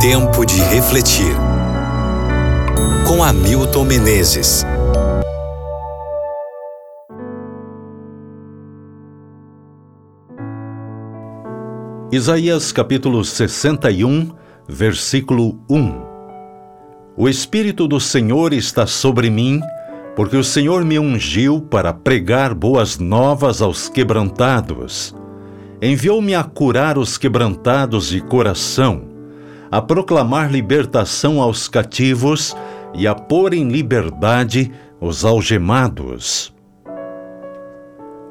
Tempo de refletir. Com Hamilton Menezes. Isaías capítulo 61, versículo 1. O Espírito do Senhor está sobre mim, porque o Senhor me ungiu para pregar boas novas aos quebrantados. Enviou-me a curar os quebrantados de coração, a proclamar libertação aos cativos e a pôr em liberdade os algemados.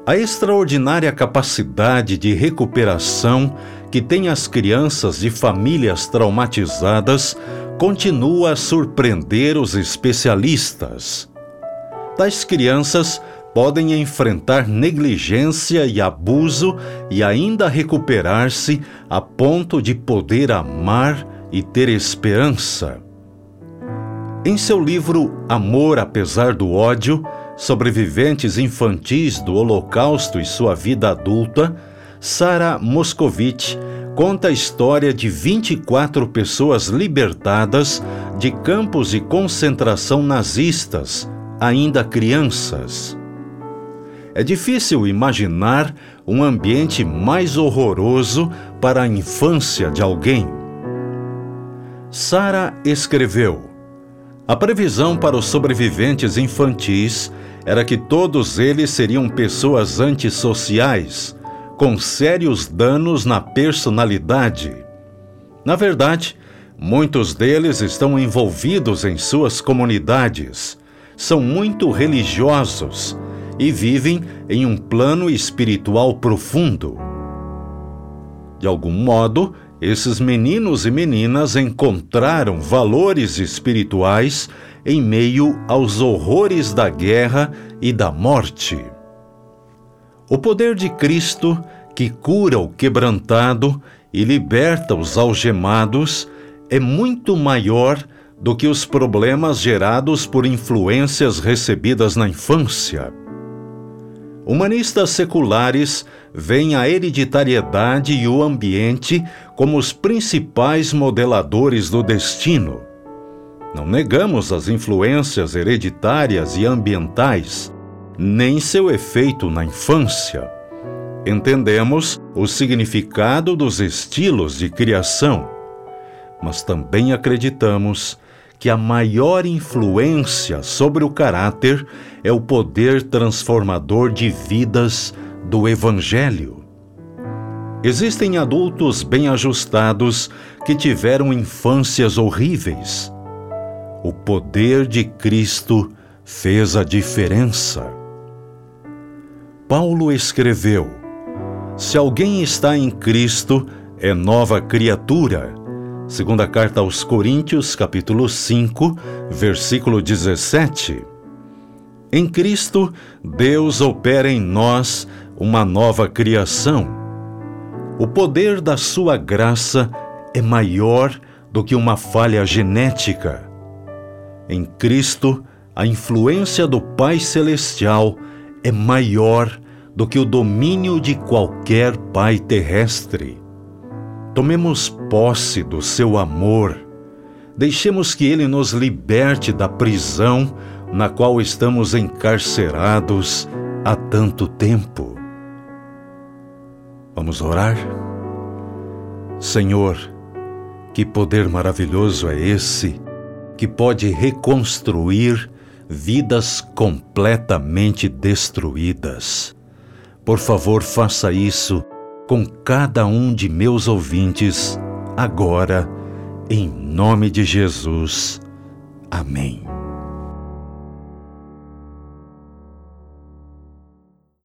A extraordinária capacidade de recuperação que têm as crianças de famílias traumatizadas continua a surpreender os especialistas. Tais crianças podem enfrentar negligência e abuso e ainda recuperar-se a ponto de poder amar e ter esperança. Em seu livro Amor apesar do ódio, sobreviventes infantis do Holocausto e sua vida adulta, Sara Moscovitch conta a história de 24 pessoas libertadas de campos de concentração nazistas, ainda crianças. É difícil imaginar um ambiente mais horroroso para a infância de alguém. Sara escreveu: A previsão para os sobreviventes infantis era que todos eles seriam pessoas antissociais, com sérios danos na personalidade. Na verdade, muitos deles estão envolvidos em suas comunidades, são muito religiosos e vivem em um plano espiritual profundo. De algum modo, esses meninos e meninas encontraram valores espirituais em meio aos horrores da guerra e da morte. O poder de Cristo, que cura o quebrantado e liberta os algemados, é muito maior do que os problemas gerados por influências recebidas na infância. Humanistas seculares veem a hereditariedade e o ambiente como os principais modeladores do destino. Não negamos as influências hereditárias e ambientais, nem seu efeito na infância. Entendemos o significado dos estilos de criação, mas também acreditamos que a maior influência sobre o caráter é o poder transformador de vidas do Evangelho. Existem adultos bem ajustados que tiveram infâncias horríveis o poder de Cristo fez a diferença. Paulo escreveu: Se alguém está em Cristo, é nova criatura. Segunda carta aos Coríntios, capítulo 5, versículo 17. Em Cristo, Deus opera em nós uma nova criação. O poder da sua graça é maior do que uma falha genética em Cristo, a influência do Pai Celestial é maior do que o domínio de qualquer pai terrestre. Tomemos posse do seu amor. Deixemos que ele nos liberte da prisão na qual estamos encarcerados há tanto tempo. Vamos orar? Senhor, que poder maravilhoso é esse que pode reconstruir vidas completamente destruídas. Por favor, faça isso com cada um de meus ouvintes, agora, em nome de Jesus. Amém.